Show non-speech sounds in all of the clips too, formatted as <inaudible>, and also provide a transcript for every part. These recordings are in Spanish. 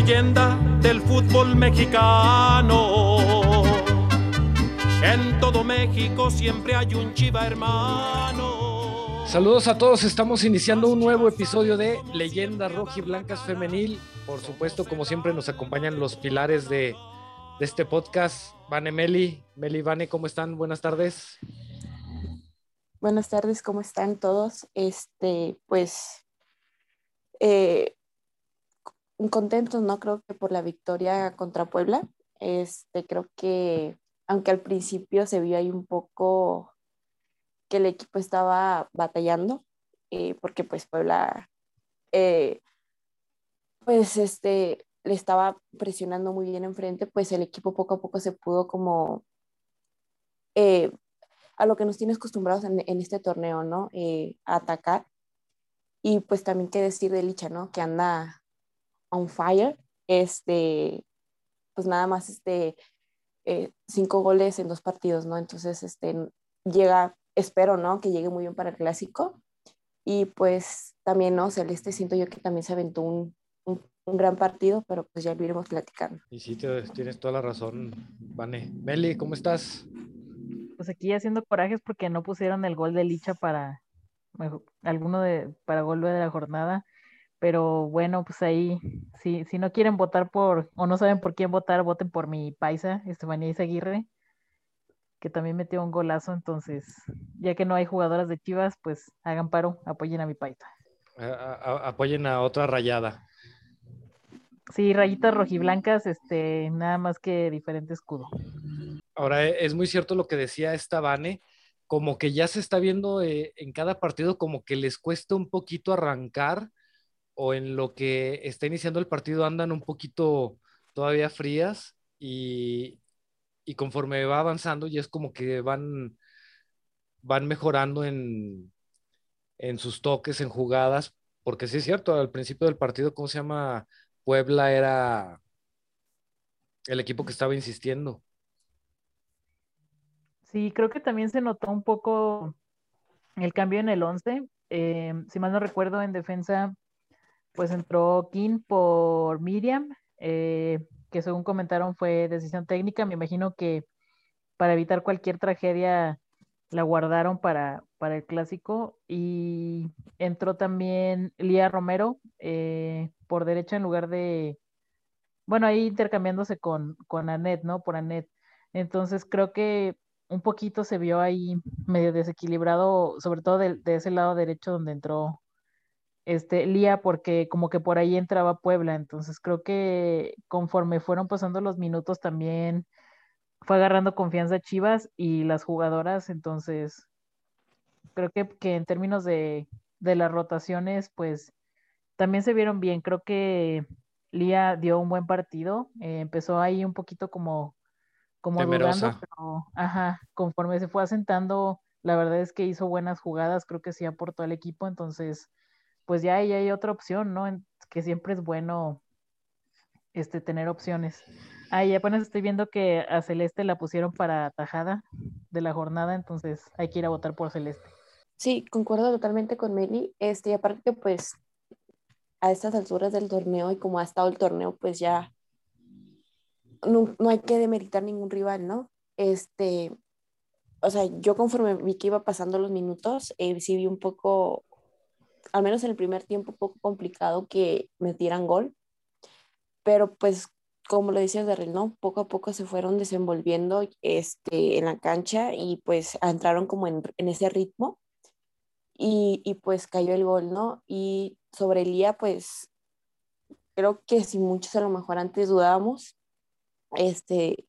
leyenda del fútbol mexicano. En todo México siempre hay un chiva hermano. Saludos a todos, estamos iniciando un nuevo episodio de Leyendas Blancas Femenil. Por supuesto, como siempre, nos acompañan los pilares de, de este podcast. Vane Meli, Meli Vane, ¿cómo están? Buenas tardes. Buenas tardes, ¿cómo están todos? Este, pues, eh, contentos, ¿no? Creo que por la victoria contra Puebla. Este, creo que, aunque al principio se vio ahí un poco que el equipo estaba batallando, eh, porque pues Puebla, eh, pues este, le estaba presionando muy bien enfrente, pues el equipo poco a poco se pudo como eh, a lo que nos tiene acostumbrados en, este torneo, ¿no? a atacar. Y pues también qué decir de Licha, ¿no? Que anda on fire. Este, pues nada más este, eh, cinco goles en dos partidos, ¿no? Entonces, este, llega, espero, ¿no? Que llegue muy bien para el clásico. Y pues también, ¿no? Celeste siento yo que también se aventó un, un, gran partido, pero pues ya lo iremos platicando. Y sí, tienes toda la razón, Vane. Meli, ¿cómo estás? Pues aquí haciendo corajes porque no pusieron el gol de Licha para alguno de para gol de la jornada pero bueno, pues ahí, si, si no quieren votar por, o no saben por quién votar, voten por mi paisa, Estefanía Izaguirre, que también metió un golazo, entonces, ya que no hay jugadoras de Chivas, pues hagan paro, apoyen a mi paisa. apoyen a otra rayada. Sí, rayitas rojiblancas, este, nada más que diferente escudo. Ahora, e, es muy cierto lo que decía esta Vane, como que ya se está viendo eh, en cada partido como que les cuesta un poquito arrancar o en lo que está iniciando el partido andan un poquito todavía frías y, conforme va avanzando ya es como que van, van mejorando en, en sus toques, en jugadas, porque sí es cierto, al principio del partido, ¿cómo se llama? Puebla era el equipo que estaba insistiendo. Sí, creo que también se notó un poco el cambio en el 11. Eh, si mal no recuerdo, en defensa pues entró King por Miriam, eh, que según comentaron fue decisión técnica. Me imagino que para evitar cualquier tragedia la guardaron para, para el clásico. Y entró también Lía Romero eh, por derecha en lugar de, bueno, ahí intercambiándose con, con Anet, ¿no? Por Anet. Entonces creo que un poquito se vio ahí medio desequilibrado, sobre todo de ese lado derecho donde entró este, Lía, porque como que por ahí entraba Puebla, entonces creo que conforme fueron pasando los minutos también fue agarrando confianza Chivas y las jugadoras, entonces creo que, que en términos de, de, las rotaciones, pues también se vieron bien, creo que Lía dio un buen partido, eh, empezó ahí un poquito como, como dudando, pero ajá, conforme se fue asentando, la verdad es que hizo buenas jugadas, creo que sí aportó al equipo, entonces pues ya ahí hay otra opción, ¿no? que siempre es bueno este, tener opciones. Ahí apenas estoy viendo que a Celeste la pusieron para tajada de la jornada, entonces hay que ir a votar por Celeste. Sí, concuerdo totalmente con Meli. Este, y aparte pues a estas alturas del torneo y como ha estado el torneo, pues ya no, hay que demeritar ningún rival, ¿no? Este, o sea, yo conforme vi que iba pasando los minutos, eh, sí vi un poco al menos en el primer tiempo, poco complicado que metieran gol. Pero pues, como lo dice Darrell, ¿no? Poco a poco se fueron desenvolviendo este, en la cancha y pues entraron como en, ese ritmo. Y, y, pues cayó el gol, ¿no? Y sobre Elía, pues creo que si muchos a lo mejor antes dudábamos, este,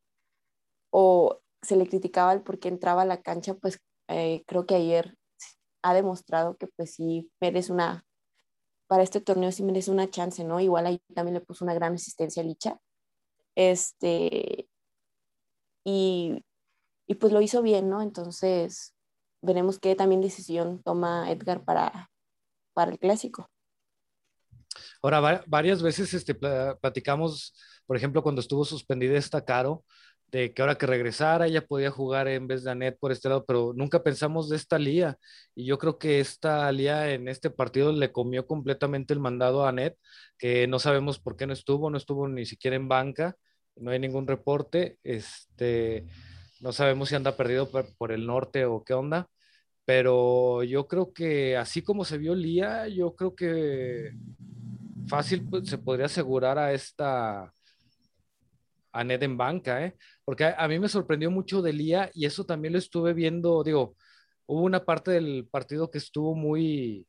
o se le criticaba el por qué entraba a la cancha, pues eh, creo que ayer ha demostrado que pues sí merece una, para este torneo sí merece una chance, ¿no? Igual ahí también le puso una gran asistencia a Licha. Este, y, y pues lo hizo bien, ¿no? Entonces, veremos qué también decisión toma Edgar para, para el clásico. Ahora, varias veces este, platicamos, por ejemplo, cuando estuvo suspendida esta Caro, de que ahora que regresara ella podía jugar en vez de Anet por este lado, pero nunca pensamos de esta Lía. Y yo creo que esta Lía en este partido le comió completamente el mandado a Anet, que no sabemos por qué no estuvo, no estuvo ni siquiera en banca, no hay ningún reporte. Este, no sabemos si anda perdido por, el norte o qué onda. Pero yo creo que así como se vio Lía, yo creo que fácil pues, se podría asegurar a esta a Ned en banca, ¿eh? Porque a, mí me sorprendió mucho de Lía y eso también lo estuve viendo, digo, hubo una parte del partido que estuvo muy,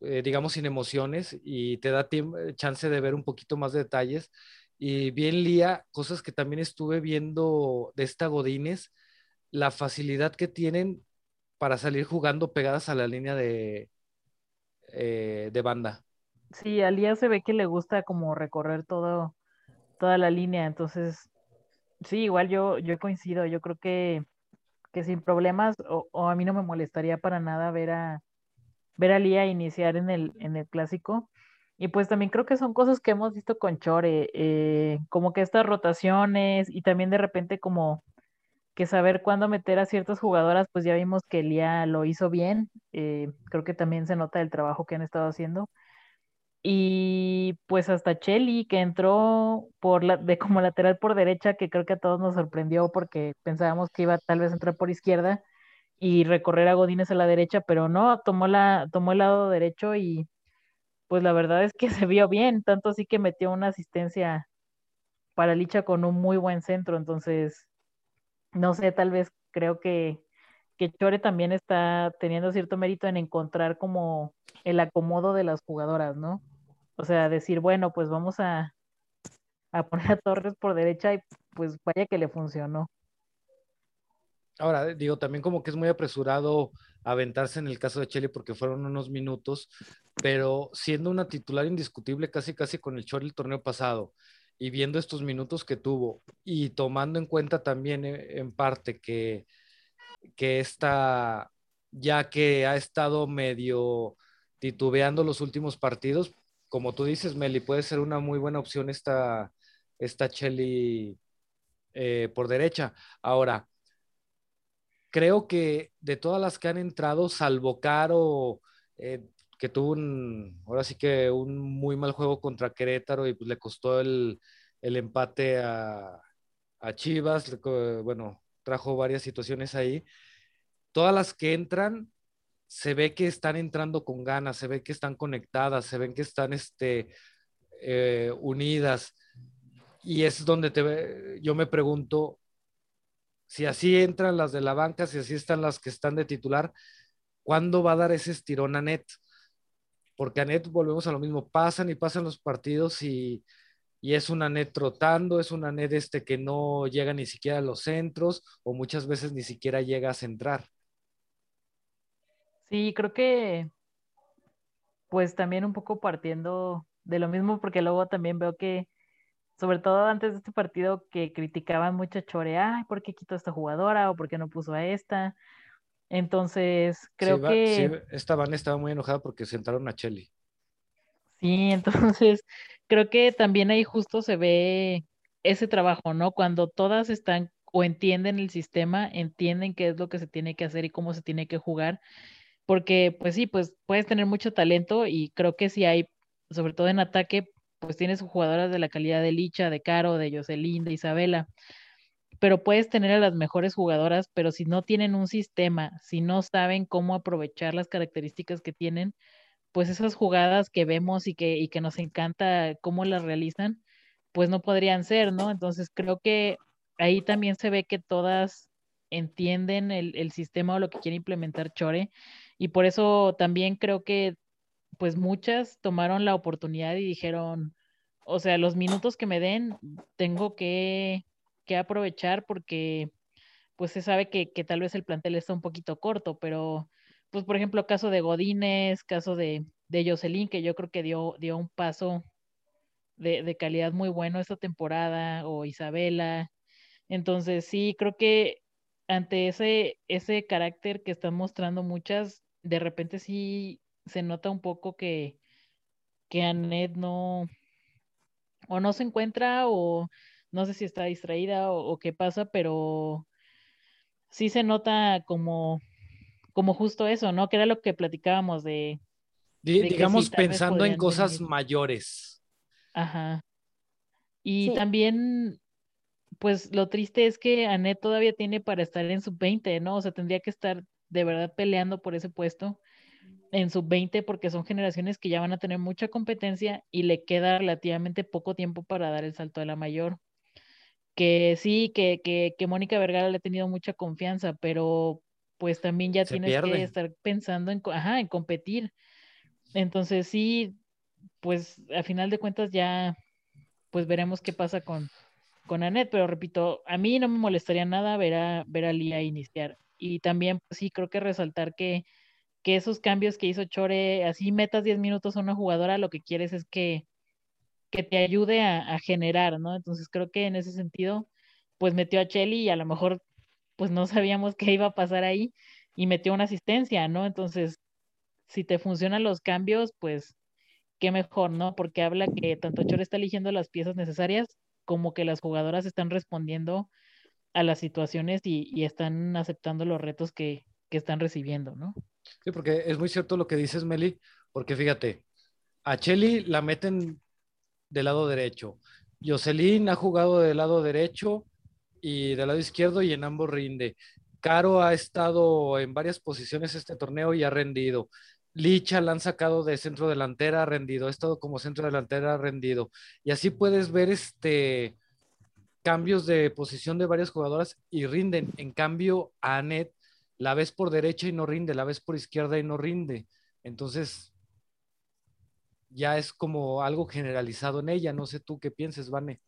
eh, digamos, sin emociones y te da tiempo, chance de ver un poquito más de detalles. Y bien Lía, cosas que también estuve viendo de esta Godínez, la facilidad que tienen para salir jugando pegadas a la línea de, eh, de banda. Sí, a Lía se ve que le gusta como recorrer todo, toda la línea, entonces, sí, igual yo, yo coincido, yo creo que, que sin problemas, o, o, a mí no me molestaría para nada ver a, ver a Lía iniciar en el, en el clásico. Y pues también creo que son cosas que hemos visto con Chore, eh, como que estas rotaciones y también de repente como que saber cuándo meter a ciertas jugadoras, pues ya vimos que Lía lo hizo bien, eh, creo que también se nota el trabajo que han estado haciendo. Y pues hasta Chelly, que entró por la, de como lateral por derecha, que creo que a todos nos sorprendió porque pensábamos que iba tal vez a entrar por izquierda y recorrer a Godínez a la derecha, pero no, tomó, la, tomó el lado derecho y pues la verdad es que <laughs> se vio bien, tanto así que metió una asistencia para Licha con un muy buen centro, entonces, no sé, tal vez creo que, que Chore también está teniendo cierto mérito en encontrar como el acomodo de las jugadoras, ¿no? O sea, decir, bueno, pues vamos a, a poner a Torres por derecha y pues vaya que le funcionó. Ahora, digo, también como que es muy apresurado aventarse en el caso de Chile porque fueron unos minutos, pero siendo una titular indiscutible casi casi con el Chori el torneo pasado y viendo estos minutos que tuvo y tomando en cuenta también eh, en parte que, que esta, ya que ha estado medio titubeando los últimos partidos, como tú dices, Meli, puede ser una muy buena opción esta, esta Chelly eh, por derecha. Ahora, creo que de todas las que han entrado, salvo Caro, eh, que tuvo un, ahora sí que un muy mal juego contra Querétaro y pues le costó el, el empate a, a Chivas, bueno, trajo varias situaciones ahí. Todas las que entran, se ve que están entrando con ganas, se ve que están conectadas, se ven que están este, eh, unidas. Y es donde te, yo me pregunto, si así entran las de la banca, si así están las que están de titular, ¿cuándo va a dar ese estirón a Net? Porque a Net volvemos a lo mismo, pasan y pasan los partidos y, y es una net trotando, es una net este que no llega ni siquiera a los centros o muchas veces ni siquiera llega a centrar. Sí, creo que pues también un poco partiendo de lo mismo, porque luego también veo que, sobre todo antes de este partido, que criticaban mucho a Chore, ay, ¿por qué quitó a esta jugadora o por qué no puso a esta? Entonces, creo sí, va, que... Sí, esta Van estaba muy enojada porque sentaron a Chelly. Sí, <laughs> entonces creo que también ahí justo se ve ese trabajo, ¿no? Cuando todas están o entienden el sistema, entienden qué es lo que se tiene que hacer y cómo se tiene que jugar porque pues sí, pues puedes tener mucho talento y creo que si hay, sobre todo en ataque, pues tienes jugadoras de la calidad de Licha, de Caro, de Jocelyn, de Isabela, pero puedes tener a las mejores jugadoras, pero si no tienen un sistema, si no saben cómo aprovechar las características que tienen, pues esas jugadas que vemos y que, y que nos encanta cómo las realizan, pues no podrían ser, ¿no? Entonces creo que ahí también se ve que todas entienden el, el sistema o lo que quiere implementar Chore y por eso también creo que pues muchas tomaron la oportunidad y dijeron, o sea, los minutos que me den tengo que, que aprovechar porque pues se sabe que, que, tal vez el plantel está un poquito corto, pero pues por ejemplo caso de Godínez, caso de, de Jocelyn, que yo creo que dio, dio un paso de, de calidad muy bueno esta temporada, o Isabela. Entonces sí, creo que ante ese, ese carácter que están mostrando muchas, de repente sí se nota un poco que, que Annette no, o no se encuentra o no sé si está distraída o, qué pasa, pero sí se nota como, como justo eso, ¿no? Que era lo que platicábamos de... digamos, pensando en cosas mayores. Ajá. Y también, pues lo triste es que Anet todavía tiene para estar en sub-20, ¿no? O sea, tendría que estar de verdad peleando por ese puesto en sub-20 porque son generaciones que ya van a tener mucha competencia y le queda relativamente poco tiempo para dar el salto de la mayor. Que sí, que, que, que Mónica Vergara le ha tenido mucha confianza, pero pues también ya tienes que estar pensando en, ajá, en competir. Entonces sí, pues a final de cuentas ya, pues veremos qué pasa con, con Anet, pero repito, a mí no me molestaría nada ver a, ver a Lía iniciar. Y también, pues, sí, creo que resaltar que que esos cambios que hizo Chore, así metas 10 minutos a una jugadora, lo que quieres es que, que te ayude a, generar, ¿no? Entonces creo que en ese sentido, pues metió a Chelly y a lo mejor pues no sabíamos qué iba a pasar ahí y metió una asistencia, ¿no? Entonces, si te funcionan los cambios, pues qué mejor, ¿no? Porque habla que tanto Chore está eligiendo las piezas necesarias como que las jugadoras están respondiendo a las situaciones y, están aceptando los retos que, que están recibiendo, ¿no? Sí, porque es muy cierto lo que dices, Meli, porque fíjate, a Cheli la meten del lado derecho. Jocelyn ha jugado del lado derecho y del lado izquierdo y en ambos rinde. Caro ha estado en varias posiciones este torneo y ha rendido. Licha la han sacado de centro delantera, rendido. Ha estado como centro delantera, rendido. Y así puedes ver este cambios de posición de varias jugadoras y rinden. En cambio, a Anet la ves por derecha y no rinde, la ves por izquierda y no rinde. Entonces, ya es como algo generalizado en ella. No sé tú qué pienses, Vane.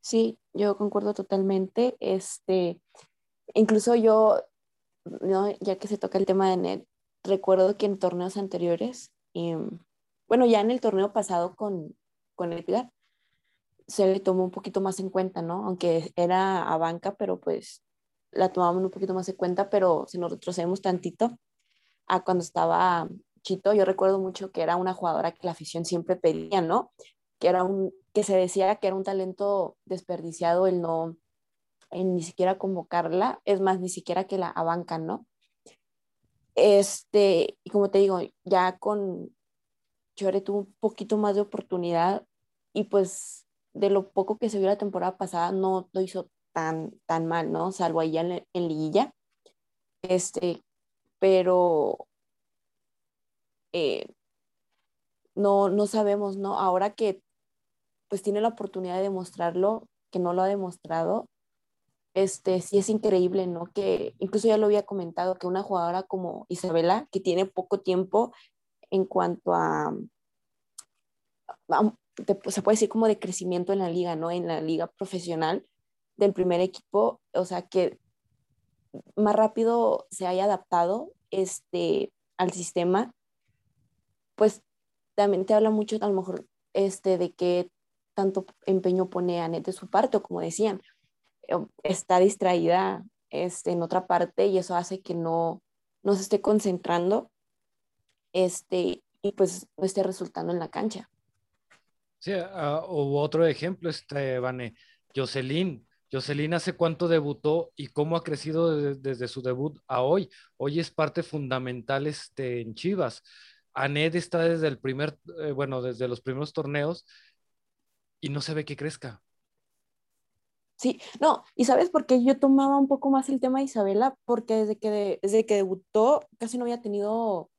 Sí, yo concuerdo totalmente. Este, incluso yo, ¿no? ya que se toca el tema de NET, recuerdo que en torneos anteriores, em, bueno, ya en el torneo pasado con, con Edgar, se le tomó un poquito más en cuenta, ¿no? Aunque era a banca, pero pues la tomábamos un poquito más en cuenta, pero si nos retrocedemos tantito a cuando estaba Chito, yo recuerdo mucho que era una jugadora que la afición siempre pedía, ¿no? Que era un que se decía que era un talento desperdiciado el no ni siquiera convocarla, es más ni siquiera que la abancan, ¿no? Este, y como te digo, ya con Chore tuvo un poquito más de oportunidad y pues de lo poco que se vio la temporada pasada no lo hizo tan, tan mal, ¿no? Salvo ahí en, en liguilla. Este, pero eh, no, no sabemos, ¿no? Ahora que pues tiene la oportunidad de demostrarlo, que no lo ha demostrado, este, sí es increíble, ¿no? Que incluso ya lo había comentado, que una jugadora como Isabela, que tiene poco tiempo en cuanto a, se puede decir como de crecimiento en la liga, ¿no? En la liga profesional, del primer equipo, o sea, que más rápido se haya adaptado este, al sistema, pues también te habla mucho a lo mejor este, de qué tanto empeño pone Anet de su parte, o como decían, está distraída este, en otra parte y eso hace que no, no se esté concentrando este, y pues no esté resultando en la cancha. Sí, uh, otro ejemplo, este, Vane, Jocelyn, Jocelyn hace cuánto debutó y cómo ha crecido desde su debut a hoy. Hoy es parte fundamental este, en Chivas. Aned está desde el primer, eh, bueno, desde los primeros torneos y no se ve que crezca. Sí, no, y sabes por qué yo tomaba un poco más el tema de Isabela, porque desde que, desde que debutó casi no había tenido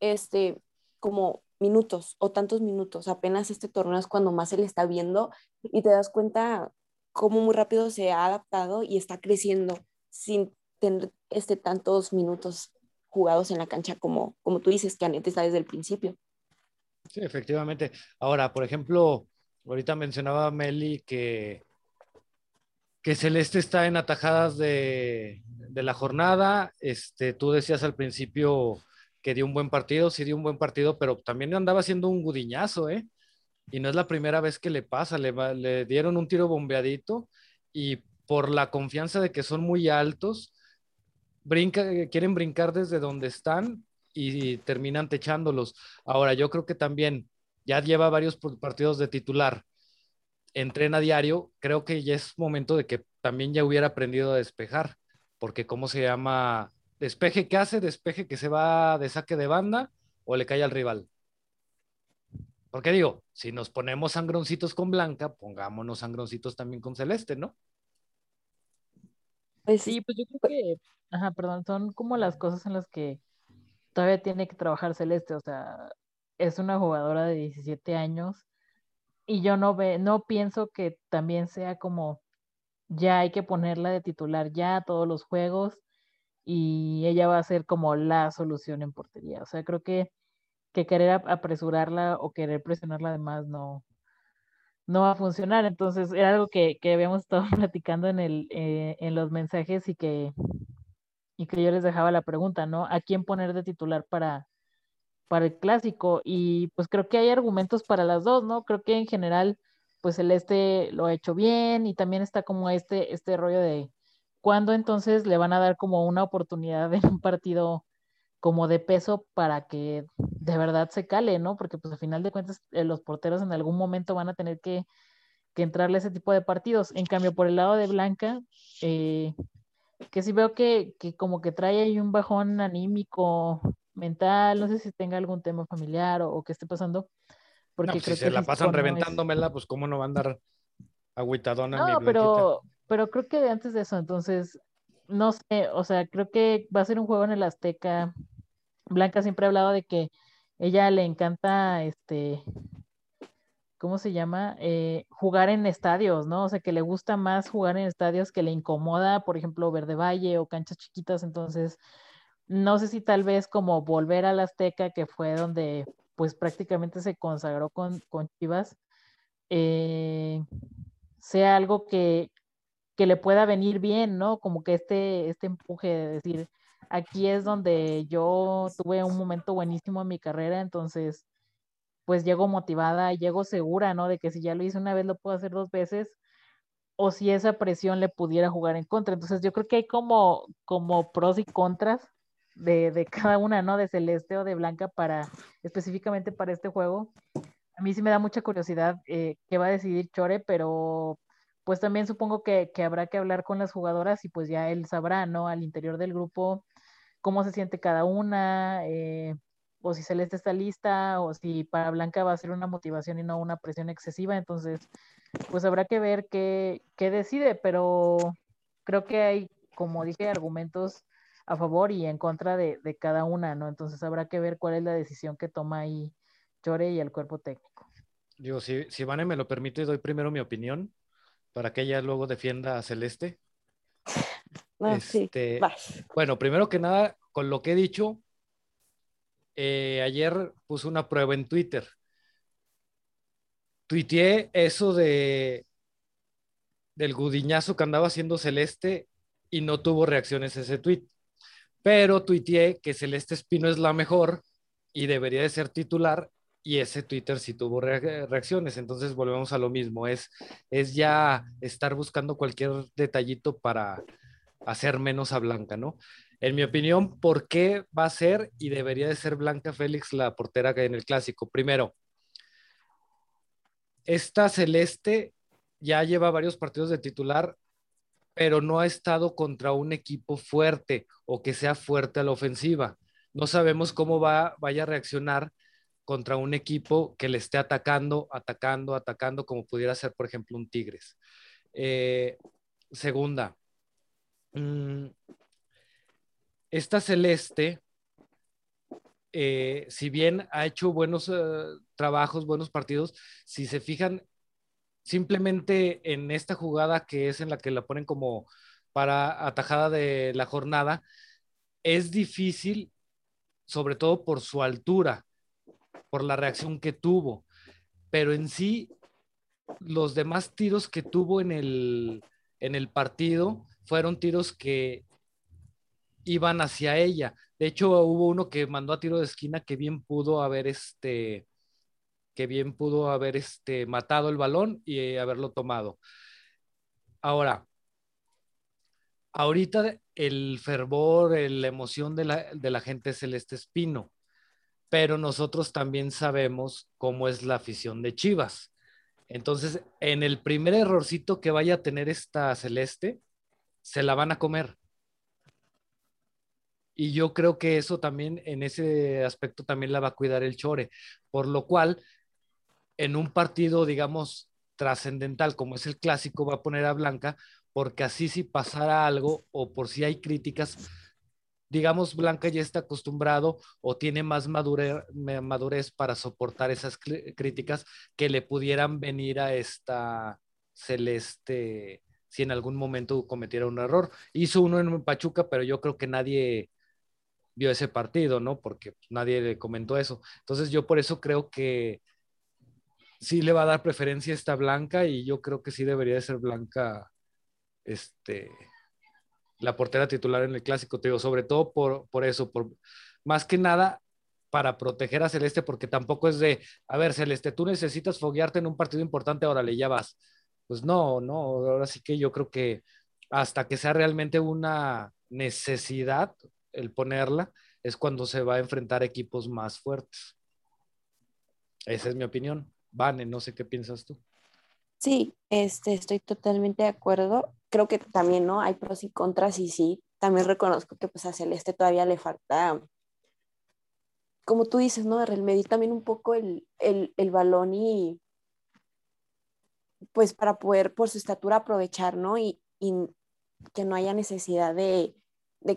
este como minutos o tantos minutos, apenas este torneo es cuando más se le está viendo y te das cuenta cómo muy rápido se ha adaptado y está creciendo sin tener este, tantos minutos jugados en la cancha como, como tú dices, que Anette está desde el principio. Sí, efectivamente. Ahora, por ejemplo, ahorita mencionaba Meli que, que Celeste está en atajadas de, la jornada. Este, tú decías al principio que dio un buen partido, sí dio un buen partido, pero también andaba haciendo un gudiñazo, ¿eh? y no es la primera vez que le pasa, le, dieron un tiro bombeadito y por la confianza de que son muy altos, quieren brincar desde donde están y, terminan techándolos. Ahora, yo creo que también ya lleva varios partidos de titular. Entrena diario, creo que ya es momento de que también ya hubiera aprendido a despejar, porque ¿cómo se llama? Despeje que hace, despeje que se va de saque de banda o le cae al rival. Porque digo, si nos ponemos sangroncitos con Blanca, pongámonos sangroncitos también con Celeste, ¿no? Pues Sí, pues yo creo que, ajá, perdón, son como las cosas en las que todavía tiene que trabajar Celeste, o sea, es una jugadora de 17 años y yo no ve, no pienso que también sea como ya hay que ponerla de titular ya todos los juegos y ella va a ser como la solución en portería. O sea, creo que, que querer ap- apresurarla o querer presionarla además no, no va a funcionar. Entonces, era algo que, que habíamos estado <laughs> platicando en el, eh, en los mensajes y que, y que yo les dejaba la pregunta, ¿no? ¿A quién poner de titular para, para el clásico? Y pues creo que hay argumentos para las dos, ¿no? Creo que en general, pues Celeste lo ha hecho bien y también está como este, este rollo de cuándo entonces le van a dar como una oportunidad en un partido como de peso para que de verdad se cale, ¿no? Porque pues al final de cuentas eh, los porteros en algún momento van a tener que, que entrarle a ese tipo de partidos. En cambio, por el lado de Blanca, eh, que sí veo que, que como que trae ahí un bajón anímico, mental, no sé si tenga algún tema familiar o, o qué esté pasando. Porque No, pues, creo si que se la pasan no es- reventándomela, pues cómo no va a andar agüitadona mi No, Blanquita? pero, pero creo que antes de eso, entonces, no sé, o sea, creo que va a ser un juego en el Azteca. Blanca siempre ha hablado de que ella le encanta, este, ¿cómo se llama? Eh, jugar en estadios, ¿no? O sea, que le gusta más jugar en estadios que le incomoda, por ejemplo, Verde Valle o canchas chiquitas, entonces, no sé si tal vez como volver al Azteca, que fue donde pues prácticamente se consagró con, con Chivas, eh, sea algo que, que le pueda venir bien, ¿no? Como que este, este empuje de decir, aquí es donde yo tuve un momento buenísimo en mi carrera, entonces, pues llego motivada, llego segura, ¿no? De que si ya lo hice una vez, lo puedo hacer dos veces, o si esa presión le pudiera jugar en contra. Entonces, yo creo que hay como, como pros y contras de, de cada una, ¿no? De Celeste o de Blanca para, específicamente para este juego. A mí sí me da mucha curiosidad eh, qué va a decidir Chore, pero pues también supongo que, que habrá que hablar con las jugadoras y pues ya él sabrá, ¿no? Al interior del grupo cómo se siente cada una, eh, o si Celeste está lista, o si para Blanca va a ser una motivación y no una presión excesiva. Entonces, pues habrá que ver qué, qué decide, pero creo que hay, como dije, argumentos a favor y en contra de, de cada una, ¿no? Entonces habrá que ver cuál es la decisión que toma ahí Chore y el cuerpo técnico. Digo, si, si Vane me lo permite, doy primero mi opinión para que ella luego defienda a Celeste. no, <laughs> sí, Este, vas. Bueno, primero que nada, con lo que he dicho, eh, ayer puse una prueba en Twitter. Tuiteé eso de del gudiñazo que andaba haciendo Celeste y no tuvo reacciones ese tweet. Pero tuiteé que Celeste Espino es la mejor y debería de ser titular y ese Twitter sí tuvo re- reacciones. Entonces volvemos a lo mismo, es, es ya estar buscando cualquier detallito para hacer menos a Blanca, ¿no? En mi opinión, ¿por qué va a ser y debería de ser Blanca Félix la portera que en el clásico? Primero, esta Celeste ya lleva varios partidos de titular, pero no ha estado contra un equipo fuerte o que sea fuerte a la ofensiva. No sabemos cómo va, vaya a reaccionar contra un equipo que le esté atacando, atacando, atacando, como pudiera ser, por ejemplo, un Tigres. Eh, segunda, mm, esta Celeste, eh, si bien ha hecho buenos eh, trabajos, buenos partidos, si se fijan simplemente en esta jugada que es en la que la ponen como para atajada de la jornada, es difícil, sobre todo por su altura, por la reacción que tuvo, pero en sí, los demás tiros que tuvo en el, en el partido fueron tiros que iban hacia ella. De hecho, hubo uno que mandó a tiro de esquina que bien pudo haber este que bien pudo haber este matado el balón y haberlo tomado. Ahora, ahorita el fervor, la emoción de la, de la gente celeste espino, pero nosotros también sabemos cómo es la afición de Chivas. Entonces, en el primer errorcito que vaya a tener esta celeste, se la van a comer. Y yo creo que eso también, en ese aspecto, también la va a cuidar el Chore. Por lo cual, en un partido, digamos, trascendental como es el clásico, va a poner a Blanca, porque así si pasara algo o por si hay críticas, digamos, Blanca ya está acostumbrado o tiene más madurez, para soportar esas críticas que le pudieran venir a esta Celeste si en algún momento cometiera un error. Hizo uno en Pachuca, pero yo creo que nadie vio ese partido, ¿no? Porque nadie le comentó eso. Entonces yo por eso creo que sí le va a dar preferencia esta Blanca y yo creo que sí debería de ser Blanca este, la portera titular en el clásico, te sobre todo por, por eso, por más que nada para proteger a Celeste, porque tampoco es de, a ver, Celeste, tú necesitas foguearte en un partido importante, órale, ya vas. Pues no, no, ahora sí que yo creo que hasta que sea realmente una necesidad el ponerla, es cuando se va a enfrentar equipos más fuertes. Esa es mi opinión. Vane, no sé qué piensas tú. Sí, este, estoy totalmente de acuerdo. Creo que también, ¿no? Hay pros y contras y sí, también reconozco que pues a Celeste todavía le falta, como tú dices, ¿no? Medir también un poco el, balón y pues para poder por su estatura aprovechar, ¿no? Y, que no haya necesidad de,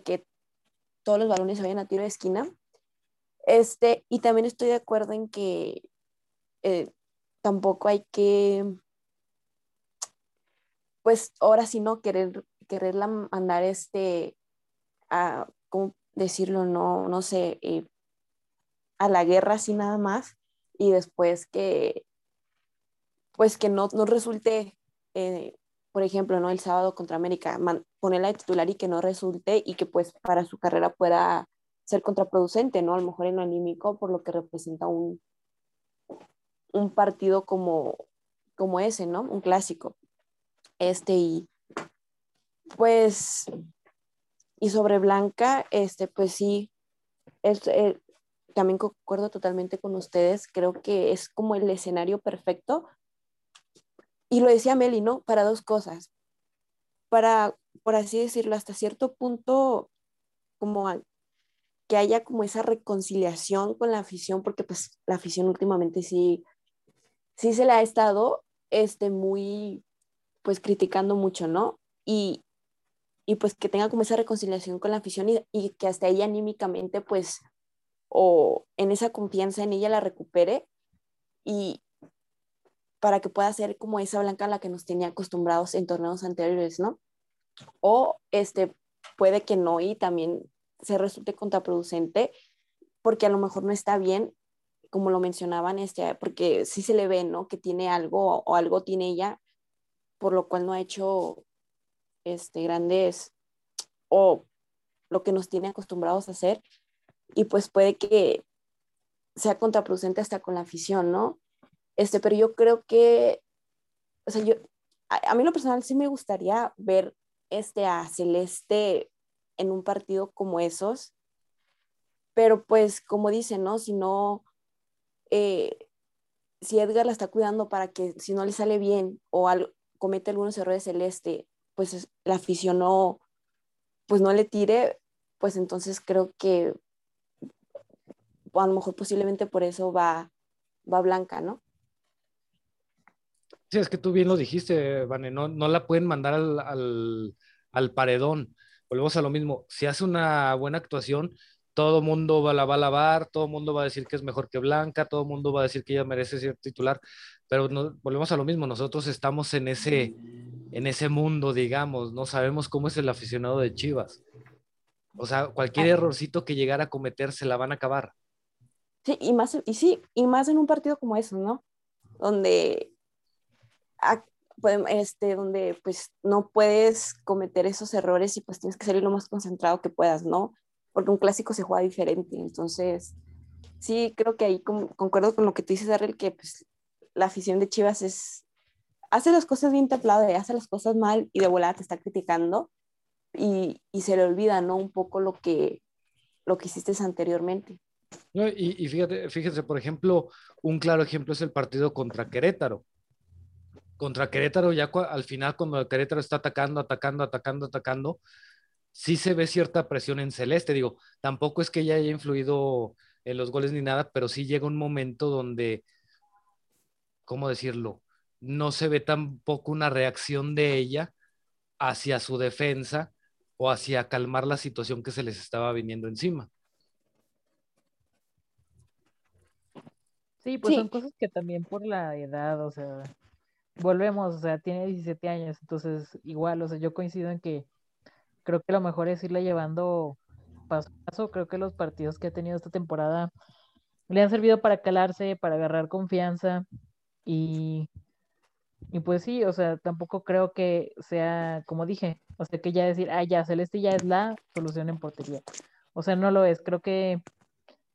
que todos los balones se vayan a tiro de esquina. Este, y también estoy de acuerdo en que eh, tampoco hay que pues ahora sí no querer, quererla mandar este, a, ¿cómo decirlo? No, no sé, eh, a la guerra así nada más y después que, pues que no, no resulte, eh, por ejemplo, ¿no? El sábado contra América, ponerla de titular y que no resulte y que pues para su carrera pueda ser contraproducente, ¿no? A lo mejor en lo anímico por lo que representa un, un partido como, como ese, ¿no? Un clásico. Este, y pues, y sobre Blanca, este, pues sí, eh, también concuerdo totalmente con ustedes, creo que es como el escenario perfecto. Y lo decía Meli, ¿no? Para dos cosas. Para, por así decirlo, hasta cierto punto, como que haya como esa reconciliación con la afición, porque pues la afición últimamente sí, sí se le ha estado este, muy, pues criticando mucho, ¿no? Y, y pues que tenga como esa reconciliación con la afición y, que hasta ella anímicamente pues o en esa confianza en ella la recupere y para que pueda ser como esa blanca a la que nos tenía acostumbrados en torneos anteriores, ¿no? O este puede que no y también se resulte contraproducente porque a lo mejor no está bien como lo mencionaban este porque sí se le ve, ¿no? Que tiene algo o algo tiene ella por lo cual no ha hecho este, grandes o lo que nos tiene acostumbrados a hacer y pues puede que sea contraproducente hasta con la afición, ¿no? Este, pero yo creo que, o sea, yo, a, mí lo personal sí me gustaría ver este a Celeste en un partido como esos, pero pues como dicen, ¿no? Si no, eh, si Edgar la está cuidando para que si no le sale bien o, comete algunos errores celeste, pues la afición no, pues no le tire, pues entonces creo que a lo mejor posiblemente por eso va, va blanca, ¿no? Sí, es que tú bien lo dijiste, Vane, no, no la pueden mandar al, al, al paredón. Volvemos a lo mismo. Si hace una buena actuación, todo mundo va, la va a lavar, todo mundo va a decir que es mejor que Blanca, todo mundo va a decir que ella merece ser titular, pero no, volvemos a lo mismo, nosotros estamos en ese, en ese mundo, digamos, no sabemos cómo es el aficionado de Chivas. O sea, cualquier errorcito que llegara a cometer se la van a acabar. Sí, y más, y sí, y más en un partido como eso, ¿no? Donde, este, donde pues no puedes cometer esos errores y pues tienes que salir lo más concentrado que puedas, ¿no? Porque un clásico se juega diferente. Entonces, sí, creo que ahí concuerdo con lo que tú dices, Darrell, que pues, la afición de Chivas es, hace las cosas bien templado, hace las cosas mal y de volada te está criticando y, y se le olvida, ¿no? Un poco lo que, lo que hiciste anteriormente. y, y, fíjate, fíjese, por ejemplo, un claro ejemplo es el partido contra Querétaro. contra Querétaro, ya al final cuando Querétaro está atacando, atacando, atacando, atacando, sí se ve cierta presión en Celeste. Digo, tampoco es que ella haya influido en los goles ni nada, pero sí llega un momento donde, ¿cómo decirlo? No se ve tampoco una reacción de ella hacia su defensa o hacia calmar la situación que se les estaba viniendo encima. Sí, pues son cosas que también por la edad, o sea, volvemos, o sea, tiene 17 años, entonces igual, o sea, yo coincido en que creo que lo mejor es irla llevando paso a paso. Creo que los partidos que ha tenido esta temporada le han servido para calarse, para agarrar confianza y, y pues sí, o sea, tampoco creo que sea, como dije, o sea, que ya decir, ah, ya, Celeste ya es la solución en portería. O sea, no lo es. Creo que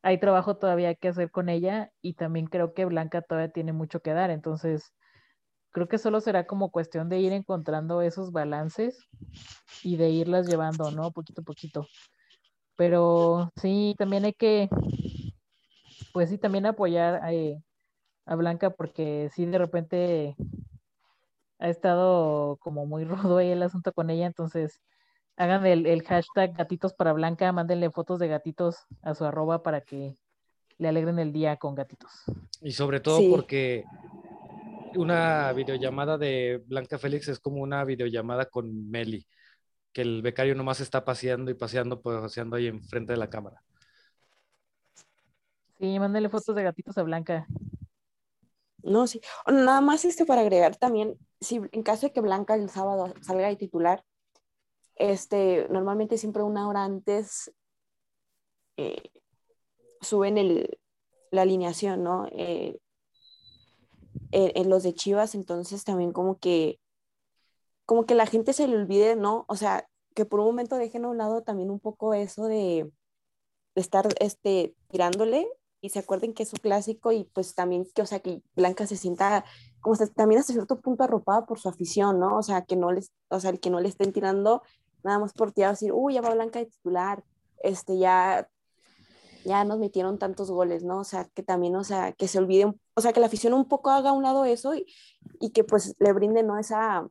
hay trabajo todavía que hacer con ella y también creo que Blanca todavía tiene mucho que dar. Entonces, creo que solo será como cuestión de ir encontrando esos balances y de irlas llevando, ¿no? Poquito a poquito. Pero sí, también hay que, pues sí, también apoyar eh, a, Blanca porque sí, de repente ha estado como muy <laughs> rudo ahí el asunto con ella, entonces hagan el, hashtag gatitos para Blanca, mándenle fotos de gatitos a su arroba para que le alegren el día con gatitos. Y sobre todo porque una videollamada de Blanca Félix es como una videollamada con Meli, que el becario nomás está paseando y paseando, paseando ahí enfrente de la cámara. Sí, mándale fotos de gatitos a Blanca. No, sí. Nada más este para agregar también, si en caso de que Blanca el sábado salga de titular, este, normalmente siempre una hora antes eh, suben el, la alineación, ¿no? Eh, en, los de Chivas, entonces también como que, como que la gente se le olvide, ¿no? O sea, que por un momento dejen a un lado también un poco eso de, estar este, tirándole y se acuerden que es un clásico y pues también que, o sea, que Blanca se sienta como también hasta cierto punto arropada por su afición, ¿no? O sea, que no les, o sea, que no le estén tirando nada más por tirar, decir, uy, ya va Blanca de titular, este, ya ya nos metieron tantos goles, ¿no? O sea, que también, o sea, que se olvide, o sea, que la afición un poco haga a un lado eso y, y que pues le brinde, ¿no? Esa,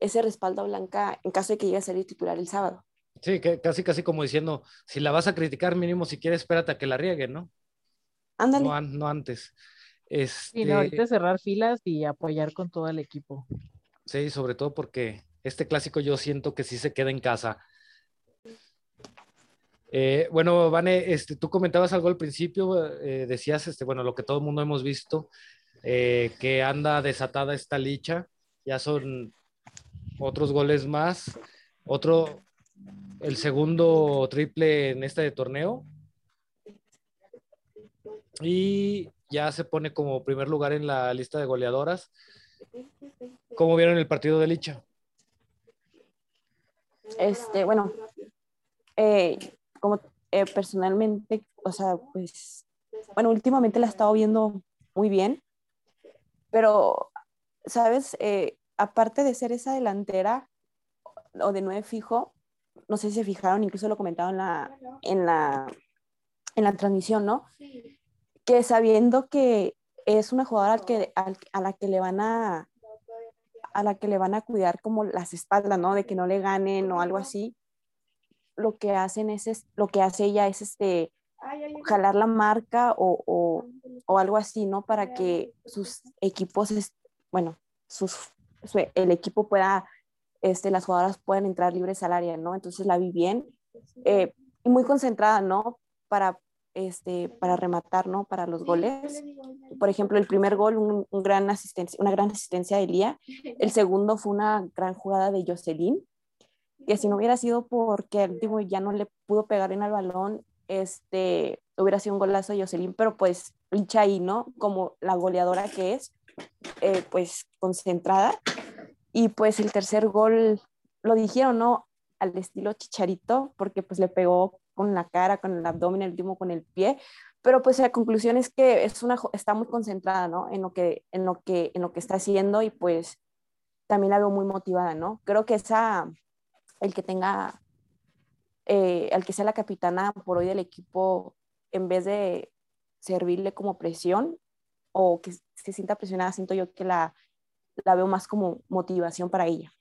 ese respaldo a Blanca en caso de que llegue a ser titular el sábado. Sí, que casi, casi como diciendo, si la vas a criticar, mínimo si quieres, espérate a que la riegue, ¿no? Ándale. No, antes. Este... Sí, no, ahorita cerrar filas y apoyar con todo el equipo. Sí, sobre todo porque este clásico yo siento que sí se queda en casa. Eh, bueno, Vane, este, tú comentabas algo al principio, eh, decías, este, bueno, lo que todo el mundo hemos visto, eh, que anda desatada esta licha, ya son otros goles más, otro, el segundo triple en este torneo, y ya se pone como primer lugar en la lista de goleadoras. ¿Cómo vieron el partido de Licha? Este, bueno, eh, como eh, personalmente, o sea, pues, bueno, últimamente la he estado viendo muy bien, pero, ¿sabes? Eh, aparte de ser esa delantera o de nueve fijo, no sé si se fijaron, incluso lo comentaron en la, en la, en la transmisión, ¿no? Que sabiendo que es una jugadora al que, a la que le van a a la que le van a cuidar como las espaldas, ¿no? De que no le ganen o algo así lo que hacen es, lo que hace ella es este jalar la marca o, algo así, ¿no? Para que sus equipos, bueno, sus, el equipo pueda, este, las jugadoras puedan entrar libres al área, ¿no? Entonces la vi bien eh, y muy concentrada, ¿no? Para, este, para rematar, ¿no? Para los goles. Por ejemplo, el primer gol, un, gran asistencia, una gran asistencia de Elía. <laughs> El segundo fue una gran jugada de Jocelyn que si no hubiera sido porque digo, ya no le pudo pegar en el balón, este, hubiera sido un golazo de Jocelyn, pero pues pincha ahí, ¿no? Como la goleadora que es, eh, pues concentrada. Y pues el tercer gol, lo dijeron, ¿no? Al estilo Chicharito, porque pues le pegó con la cara, con el abdomen, el último con el pie, pero pues la conclusión es que es una, está muy concentrada, ¿no? En lo que, en lo que, en lo que está haciendo y pues también la veo muy motivada, ¿no? Creo que esa, el que tenga, eh, el que sea la capitana por hoy del equipo, en vez de servirle como presión o que se sienta presionada, siento yo que la, la veo más como motivación para ella.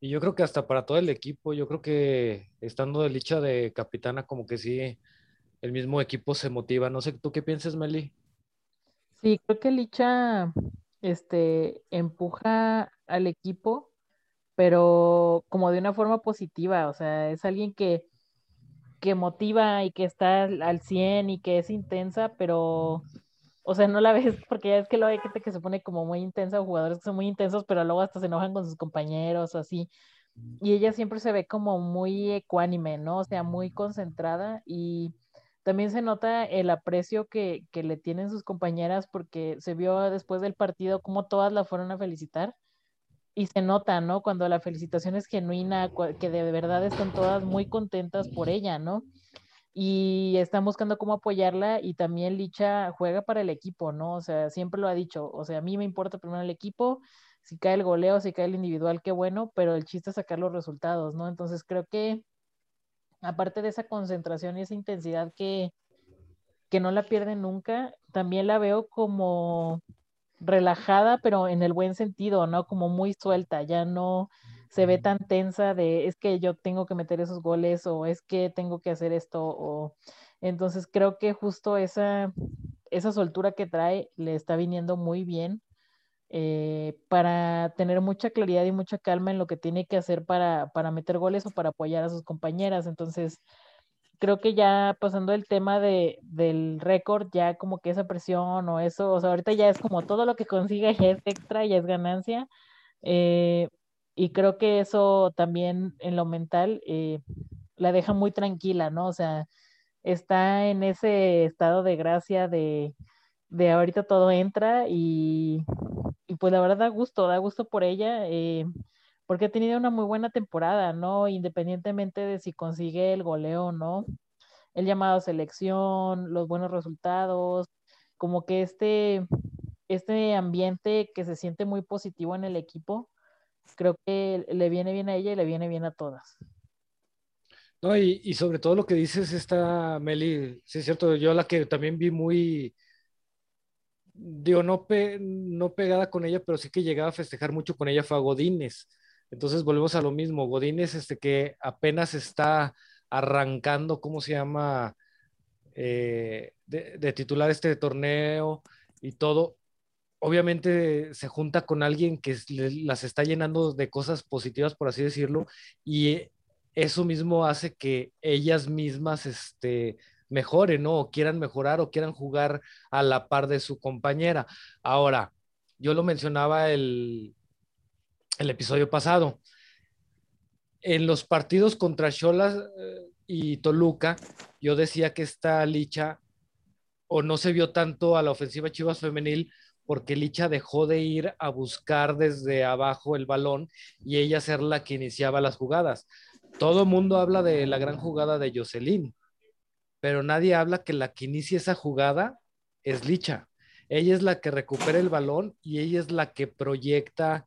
Y yo creo que hasta para todo el equipo, yo creo que estando de licha de capitana, como que sí, el mismo equipo se motiva. No sé, ¿tú qué piensas, Meli? Sí, creo que Licha este, empuja al equipo, pero como de una forma positiva, o sea, es alguien que, que motiva y que está al 100 y que es intensa, pero, o sea, no la <laughs> ves porque ya es que lo hay gente que se pone como muy intensa, jugadores que son muy intensos, pero luego hasta se enojan con sus compañeros o así. Y ella siempre se ve como muy ecuánime, ¿no? O sea, muy concentrada y también se nota el aprecio que, le tienen sus compañeras porque se vio después del partido como todas la fueron a felicitar y se nota, ¿no? Cuando la felicitación es genuina, que de verdad están todas muy contentas por ella, ¿no? Y están buscando cómo apoyarla y también Licha juega para el equipo, ¿no? O sea, siempre lo ha dicho, o sea, a mí me importa primero el equipo, si cae el goleo, si cae el individual, qué bueno, pero el chiste es sacar los resultados, ¿no? Entonces creo que aparte de esa concentración y esa intensidad que, que no la pierde nunca, también la veo como relajada, pero en el buen sentido, ¿no? Como muy suelta, ya no se ve tan tensa de es que yo tengo que meter esos goles o es que tengo que hacer esto o entonces creo que justo esa esa soltura que trae le está viniendo muy bien eh, para tener mucha claridad y mucha calma en lo que tiene que hacer para, para meter goles o para apoyar a sus compañeras. Entonces, creo que ya pasando el tema de, del récord, ya como que esa presión o eso, o sea, ahorita ya es como todo lo que consiga ya es extra, ya es ganancia. Eh, y creo que eso también en lo mental eh, la deja muy tranquila, ¿no? O sea, está en ese estado de gracia de, de ahorita todo entra y, y pues la verdad da gusto, da gusto por ella, eh, porque ha tenido una muy buena temporada, ¿no? Independientemente de si consigue el goleo o no, el llamado selección, los buenos resultados, como que este, este ambiente que se siente muy positivo en el equipo, creo que le viene bien a ella y le viene bien a todas. No, y, sobre todo lo que dices esta Meli, sí es cierto, yo la que también vi muy, digo, no, no pegada con ella, pero sí que llegaba a festejar mucho con ella fue a Godínez. Entonces volvemos a lo mismo. Godínez, este que apenas está arrancando, ¿cómo se llama? Eh, de, titular este torneo y todo. Obviamente se junta con alguien que las está llenando de cosas positivas, por así decirlo, y eso mismo hace que ellas mismas, este, mejoren, ¿no? O quieran mejorar o quieran jugar a la par de su compañera. Ahora, yo lo mencionaba el, el episodio pasado. En los partidos contra Cholas eh, y Toluca, yo decía que esta Licha o no se vio tanto a la ofensiva Chivas femenil porque Licha dejó de ir a buscar desde abajo el balón y ella ser la que iniciaba las jugadas. Todo mundo habla de la gran jugada de Jocelyn, pero nadie habla que la que inicia esa jugada es Licha. Ella es la que recupera el balón y ella es la que proyecta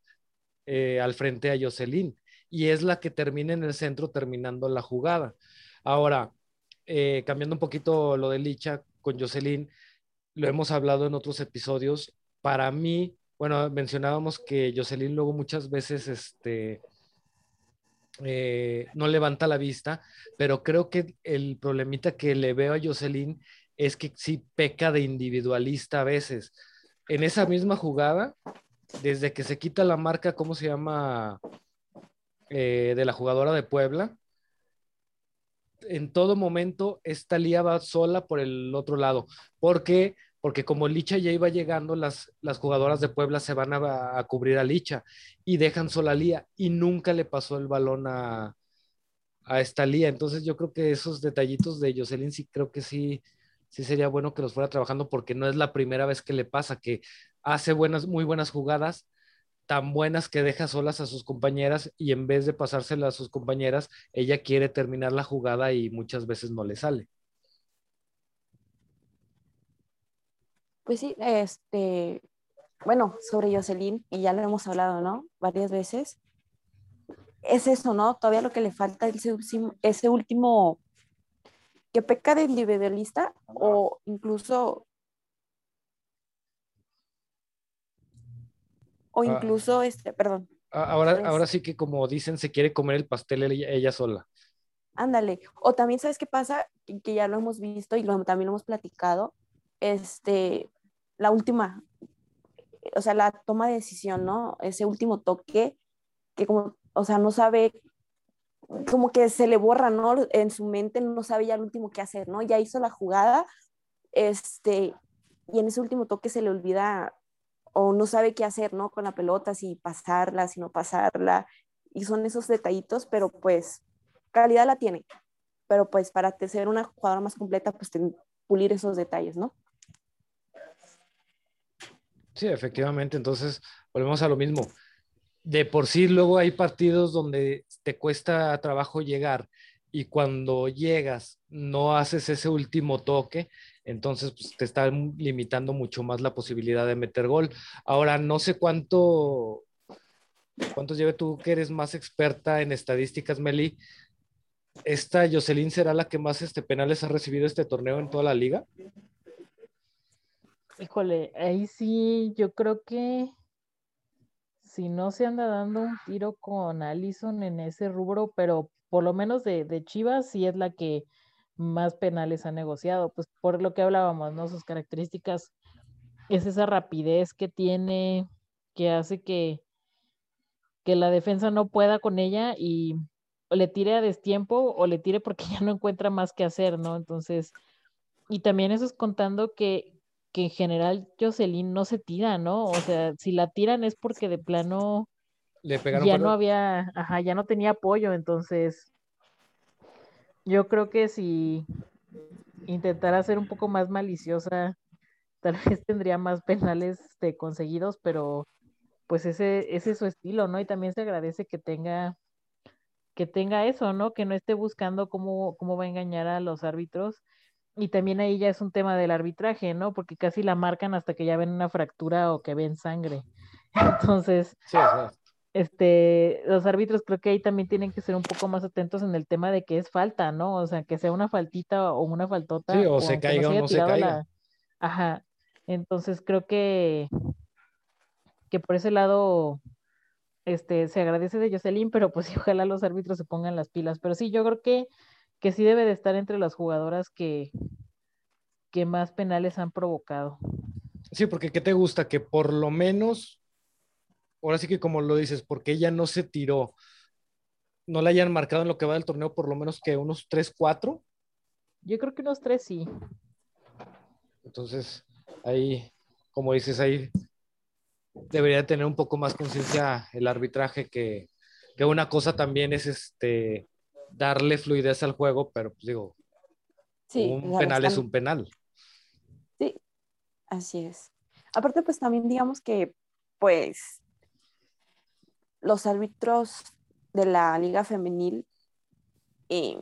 eh, al frente a Jocelyn y es la que termina en el centro terminando la jugada. Ahora, eh, cambiando un poquito lo de Licha con Jocelyn, lo hemos hablado en otros episodios. Para mí, bueno, mencionábamos que Jocelyn luego muchas veces este, eh, no levanta la vista, pero creo que el problemita que le veo a Jocelyn es que sí peca de individualista a veces. En esa misma jugada, desde que se quita la marca, ¿cómo se llama? Eh, de la jugadora de Puebla, en todo momento esta Lía va sola por el otro lado, porque porque como Licha ya iba llegando, las, las jugadoras de Puebla se van a, cubrir a Licha y dejan sola a Lía y nunca le pasó el balón a, a esta Lía. Entonces yo creo que esos detallitos de Jocelyn sí creo que sí, sí sería bueno que los fuera trabajando porque no es la primera vez que le pasa, que hace buenas, muy buenas jugadas, tan buenas que deja solas a sus compañeras y en vez de pasárselas a sus compañeras, ella quiere terminar la jugada y muchas veces no le sale. Pues sí, este, bueno, sobre Jocelyn, y ya lo hemos hablado, ¿no? Varias veces. Es eso, ¿no? Todavía lo que le falta es ese último, que peca de individualista o incluso O Ah. incluso, este, perdón, A- Ahora, ahora sí que como dicen, se quiere comer el pastel ella, ella sola. ándale. O también, ¿sabes qué pasa? Que, que ya lo hemos visto y lo, también lo hemos platicado. Este, la última, o sea, la toma de decisión, ¿no? Ese último toque que como, o sea, no sabe, como que se le borra, ¿no? En su mente no sabe ya el último qué hacer, ¿no? Ya hizo la jugada, este, y en ese último toque se le olvida o no sabe qué hacer, ¿no? Con la pelota, si pasarla, si no pasarla, y son esos detallitos, pero pues calidad la tiene, pero pues para ser una jugadora más completa, pues pulir esos detalles, ¿no? Sí, efectivamente. Entonces, volvemos a lo mismo. De por sí, luego hay partidos donde te cuesta trabajo llegar y cuando llegas no haces ese último toque, entonces pues, te está limitando mucho más la posibilidad de meter gol. Ahora, no sé cuánto, cuántos lleve tú que eres más experta en estadísticas, Meli. ¿Esta Jocelyn será la que más este, penales ha recibido este torneo en toda la liga? Híjole, ahí sí, yo creo que si no se anda dando un tiro con Allison en ese rubro, pero por lo menos de, de Chivas sí es la que más penales ha negociado, pues por lo que hablábamos, ¿no? Sus características es esa rapidez que tiene, que hace que, que la defensa no pueda con ella y o le tire a destiempo o le tire porque <laughs> ya no encuentra más que hacer, ¿no? Entonces, y también eso es contando que, que en general Jocelyn no se tira, ¿no? O sea, si la tiran es porque de plano Le pegaron ya no había, ajá, ya no tenía apoyo, entonces yo creo que si intentara ser un poco más maliciosa, <laughs> tal vez tendría más penales este, conseguidos, pero pues ese, ese es su estilo, ¿no? Y también se agradece que tenga, que tenga eso, ¿no? Que no esté buscando cómo, cómo va a engañar a los árbitros. Y también ahí ya es un tema del arbitraje, ¿no? Porque casi la marcan hasta que ya ven una fractura o que ven sangre. <laughs> Entonces, Sí, sí. Este, los árbitros creo que ahí también tienen que ser un poco más atentos en el tema de que es falta, ¿no? O sea, que sea una faltita o una faltota. Sí, o se caiga o no se caiga. la- Ajá. Entonces creo que, que por ese lado, este, se agradece de Jocelyn, pero pues ojalá los árbitros se pongan las pilas. Pero sí, yo creo que, que sí debe de estar entre las jugadoras que, que más penales han provocado. Sí, porque ¿qué te gusta? Que por lo menos, ahora sí que como lo dices, porque ella no se tiró, no la hayan marcado en lo que va del torneo, por lo menos que unos 3, 4. Yo creo que unos tres sí. Entonces, ahí, como dices, ahí debería tener un poco más conciencia el arbitraje que, que una cosa también es este darle fluidez al juego, pero pues digo, Sí, un penal es un penal. Sí, así es. Aparte, pues también digamos que, pues, los árbitros de la liga femenil, eh,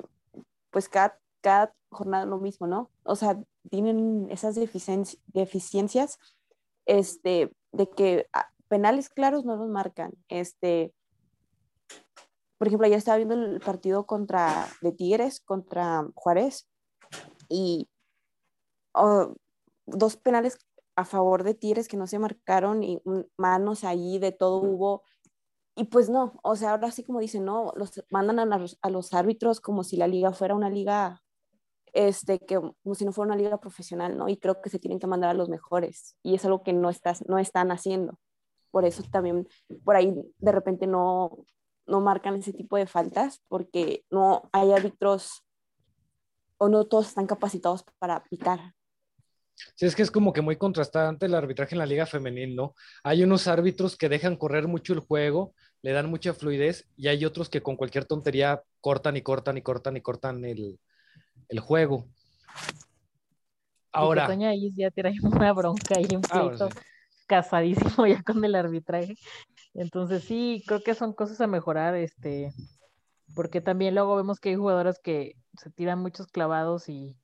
pues cada, cada jornada lo mismo, ¿no? O sea, tienen esas deficien- deficiencias, este, de que ah, penales claros no los marcan. Este, por ejemplo, ayer estaba viendo el partido contra, de Tigres contra Juárez y dos penales a favor de Tigres que no se marcaron y manos ahí, de todo hubo. Y pues no, o sea, ahora sí como dicen, no, los mandan a a los árbitros como si la liga fuera una liga, este, que como si no fuera una liga profesional, ¿no? Y creo que se tienen que mandar a los mejores y es algo que no, estás, no están haciendo. Por eso también por ahí de repente no, no marcan ese tipo de faltas porque no hay árbitros o no todos están capacitados para pitar. Sí, es que es como que muy contrastante el arbitraje en la liga femenil, ¿no? Hay unos árbitros que dejan correr mucho el juego, le dan mucha fluidez, y hay otros que con cualquier tontería cortan y cortan y cortan y cortan el, el juego. Ahora. Ahí ya trae <laughs> una bronca y un Ah, pleito sí. casadísimo ya con el arbitraje. Entonces sí, creo que son cosas a mejorar, este, porque también luego vemos que hay jugadoras que se tiran muchos clavados y,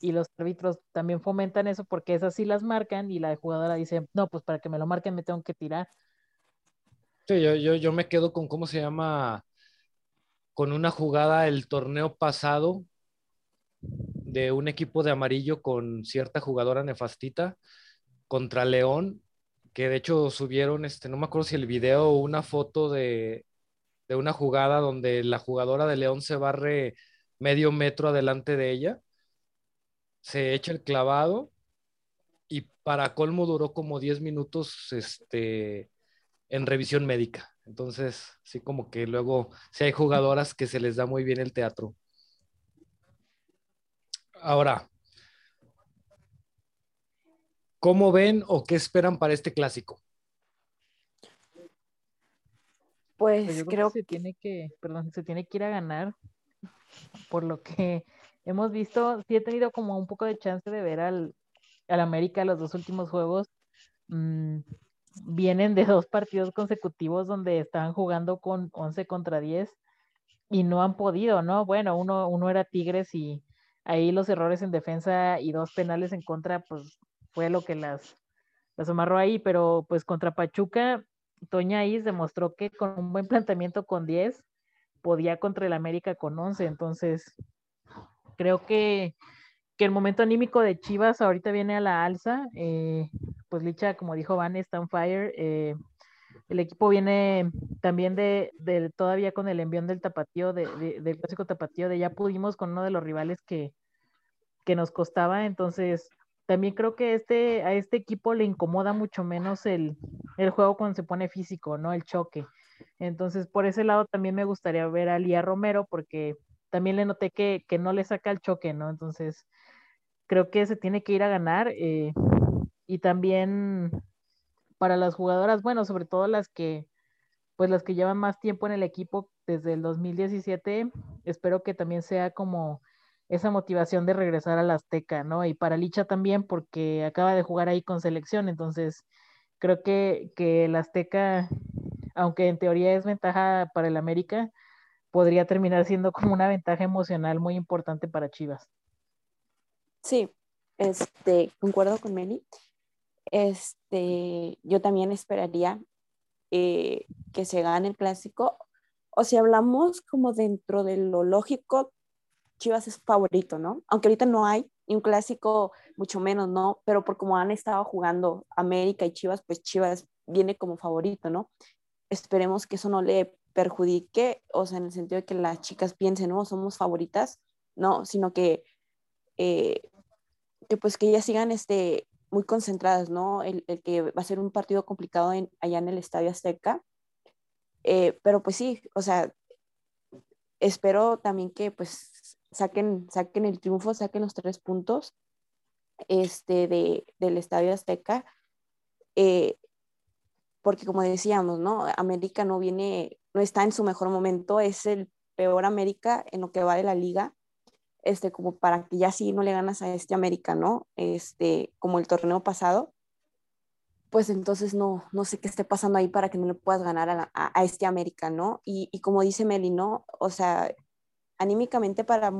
y los árbitros también fomentan eso porque esas sí las marcan y la jugadora dice, no, pues para que me lo marquen me tengo que tirar. sí, yo, yo, yo me quedo con cómo se llama, con una jugada el torneo pasado de un equipo de amarillo con cierta jugadora nefastita contra León, que de hecho subieron, este, no me acuerdo si el video o una foto de, de una jugada donde la jugadora de León se barre medio metro adelante de ella, se echa el clavado y para colmo duró como 10 minutos este, en revisión médica. Entonces, sí como que luego, sí hay jugadoras que se les da muy bien el teatro. Ahora, ¿cómo ven o qué esperan para este clásico? Pues, Pues creo que se tiene que, perdón, se tiene que ir a ganar, por lo que hemos visto, sí he tenido como un poco de chance de ver al, al América los dos últimos juegos. Mm, vienen de dos partidos consecutivos donde estaban jugando con 11 contra 10 y no han podido, ¿no? Bueno, uno, uno era Tigres y ahí los errores en defensa y dos penales en contra, pues fue lo que las, las amarró ahí, pero pues contra Pachuca, Toña Is demostró que con un buen planteamiento con 10 podía contra el América con 11, entonces creo que, que el momento anímico de Chivas ahorita viene a la alza, eh, pues Licha, como dijo Van, está on fire, eh, el equipo viene también de, todavía con el envión del tapatío, de, de, del clásico tapatío, de ya pudimos con uno de los rivales que, que nos costaba, entonces también creo que este, a este equipo le incomoda mucho menos el, el juego cuando se pone físico, ¿no? El choque. Entonces, por ese lado también me gustaría ver a Lía Romero porque también le noté que, que, no le saca el choque, ¿no? Entonces, creo que se tiene que ir a ganar. Eh, y también para las jugadoras, bueno, sobre todo las que, pues las que llevan más tiempo en el equipo desde el 2017, espero que también sea como esa motivación de regresar a la Azteca, ¿no? Y para Licha también, porque acaba de jugar ahí con selección, entonces creo que, que el Azteca, aunque en teoría es ventaja para el América, podría terminar siendo como una ventaja emocional muy importante para Chivas. Sí, este, concuerdo con Meli. Este, yo también esperaría eh, que se gane el clásico. O si hablamos como dentro de lo lógico, Chivas es favorito, ¿no? Aunque ahorita no hay ni un clásico, mucho menos, ¿no? Pero por como han estado jugando América y Chivas, pues Chivas viene como favorito, ¿no? Esperemos que eso no le perjudique, o sea, en el sentido de que las chicas piensen, no, somos favoritas, no, sino que, eh, que pues que ellas sigan este, muy concentradas, ¿no? El, que va a ser un partido complicado allá en el Estadio Azteca, eh, pero pues sí, o sea, espero también que pues saquen, saquen el triunfo, saquen los tres puntos este, de, del Estadio Azteca, eh, porque como decíamos, ¿no? América no viene, no está en su mejor momento, es el peor América en lo que va de la liga, este, como para que ya sí no le ganas a este América, ¿no? Este, como el torneo pasado, pues entonces no, no sé qué esté pasando ahí para que no le puedas ganar a, a este América, ¿no? Y, y, como dice Meli, ¿no? O sea, anímicamente para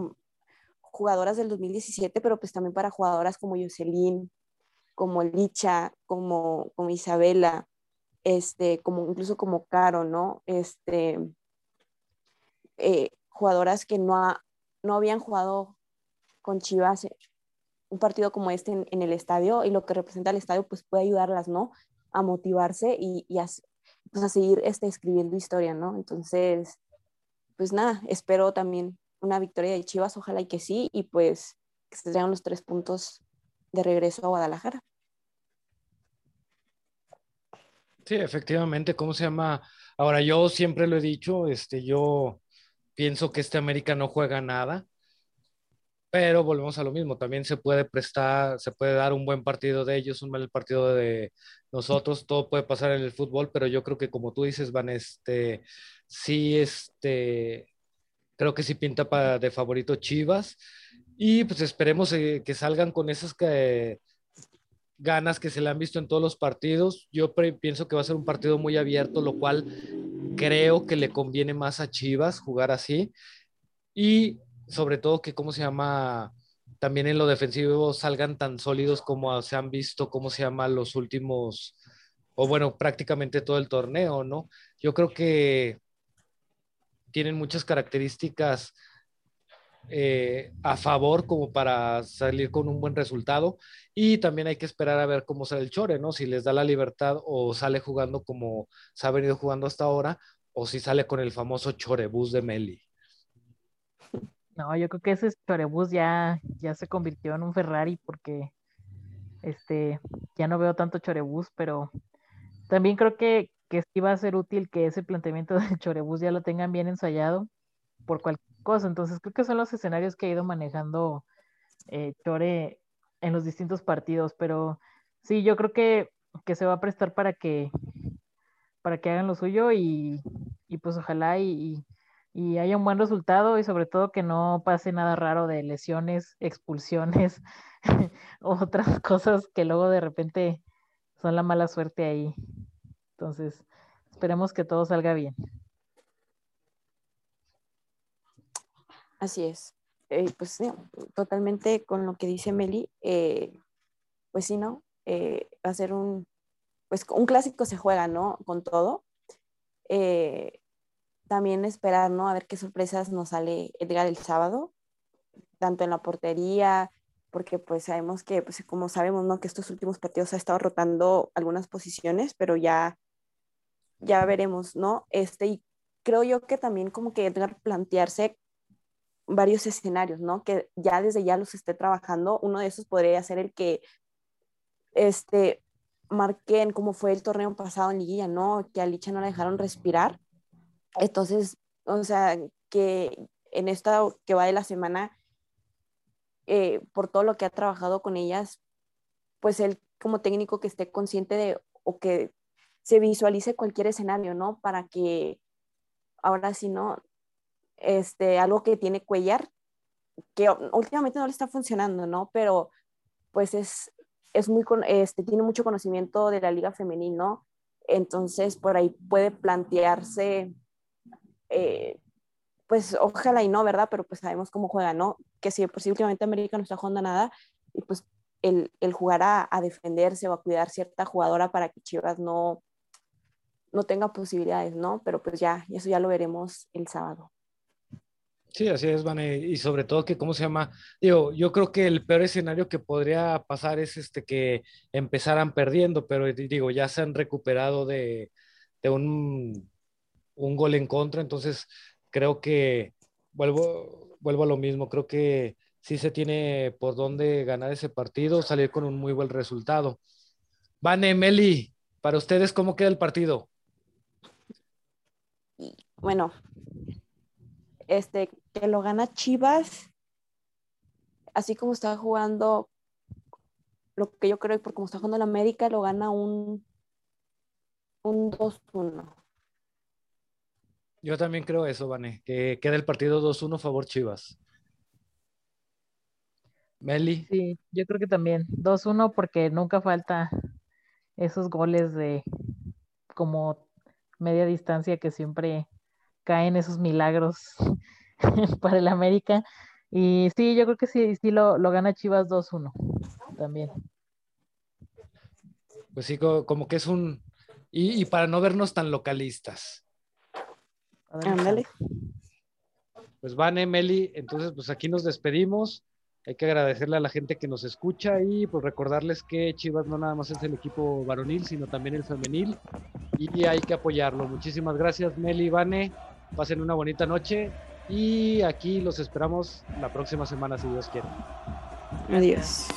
jugadoras del 2017, pero pues también para jugadoras como Jocelyn, como Licha, como, como Isabela, este, como incluso como Caro, ¿no? Este, eh, jugadoras que no, no habían jugado con Chivas un partido como este en, en, el estadio y lo que representa el estadio pues puede ayudarlas, ¿no? A motivarse y, y a, pues, a seguir este, escribiendo historia, ¿no? Entonces, pues nada, espero también una victoria de Chivas, ojalá y que sí, y pues que se traigan los tres puntos de regreso a Guadalajara. Sí, efectivamente, ¿cómo se llama? Ahora, yo siempre lo he dicho, este, yo pienso que este América no juega nada, pero volvemos a lo mismo, también se puede prestar, se puede dar un buen partido de ellos, un mal partido de nosotros, todo puede pasar en el fútbol, pero yo creo que como tú dices, Van, este, sí, este, creo que sí pinta para de favorito Chivas, y pues esperemos eh, que salgan con esas que, ganas que se le han visto en todos los partidos, yo pienso que va a ser un partido muy abierto, lo cual creo que le conviene más a Chivas jugar así, y sobre todo que, ¿cómo se llama? También en lo defensivo salgan tan sólidos como se han visto, ¿cómo se llama? Los últimos, o bueno, prácticamente todo el torneo, ¿no? Yo creo que tienen muchas características eh, a favor como para salir con un buen resultado. Y también hay que esperar a ver cómo sale el Chore, ¿no? Si les da la libertad o sale jugando como se ha venido jugando hasta ahora, o si sale con el famoso Chorebús de Meli. No, yo creo que ese Chorebús ya, ya se convirtió en un Ferrari porque este, ya no veo tanto Chorebús, pero también creo que, que sí va a ser útil que ese planteamiento <laughs> del Chorebús ya lo tengan bien ensayado por cualquier cosa. Entonces creo que son los escenarios que ha ido manejando eh, Chore en los distintos partidos, pero sí, yo creo que, que, se va a prestar para que para que hagan lo suyo y, y pues ojalá y, y, haya un buen resultado y sobre todo que no pase nada raro de lesiones, expulsiones, <laughs> otras cosas que luego de repente son la mala suerte ahí. Entonces, esperemos que todo salga bien. Así es. Eh, pues totalmente con lo que dice Meli, eh, pues sí, ¿no? Eh, va a ser un, pues un clásico se juega, ¿no? Con todo. también esperar, ¿no? A ver qué sorpresas nos sale Edgar el sábado, tanto en la portería, porque pues sabemos que, pues como sabemos, ¿no? Que estos últimos partidos ha estado rotando algunas posiciones, pero ya, ya veremos, ¿no? Este, y creo yo que también como que Edgar plantearse varios escenarios, ¿no? Que ya desde ya los esté trabajando. Uno de esos podría ser el que este, marquen cómo fue el torneo pasado en Liguilla, ¿no? Que a Licha no la dejaron respirar. Entonces, o sea, que en esta que va de la semana, eh, por todo lo que ha trabajado con ellas, pues él como técnico que esté consciente de o que se visualice cualquier escenario, ¿no? Para que ahora sí, ¿no? Este, algo que tiene Cuellar, que últimamente no le está funcionando, ¿no? Pero pues es, es muy, este, tiene mucho conocimiento de la liga femenil, ¿no? Entonces por ahí puede plantearse, eh, pues ojalá y no, ¿verdad? Pero pues sabemos cómo juega, ¿no? Que si últimamente América no está jugando nada, y pues el, el jugar a, a, defenderse o a cuidar cierta jugadora para que Chivas no, no tenga posibilidades, ¿no? Pero pues ya, eso ya lo veremos el sábado. Sí, así es, Vane. Y sobre todo que, ¿cómo se llama? Digo, yo creo que el peor escenario que podría pasar es este que empezaran perdiendo, pero digo, ya se han recuperado de, un, un, gol en contra, entonces creo que vuelvo, vuelvo a lo mismo, creo que sí se tiene por dónde ganar ese partido, salir con un muy buen resultado. Vane, Meli, para ustedes, ¿cómo queda el partido? Bueno, este, que lo gana Chivas, así como está jugando, lo que yo creo, porque como está jugando en América, lo gana un, un 2-1. Yo también creo eso, Vane, que queda el partido 2-1 favor Chivas. Meli. Sí, yo creo que también 2-1 porque nunca falta esos goles de como media distancia que siempre caen esos milagros <laughs> para el América. Y sí, yo creo que sí, sí lo, lo gana Chivas 2-1 también. Pues sí, como que es un... Y, para no vernos tan localistas. Ándale. Pues van, Emily, entonces pues aquí nos despedimos. Hay que agradecerle a la gente que nos escucha y pues recordarles que Chivas no nada más es el equipo varonil, sino también el femenil y hay que apoyarlo. Muchísimas gracias, Meli, Vane. Pasen una bonita noche y aquí los esperamos la próxima semana si Dios quiere. Adiós.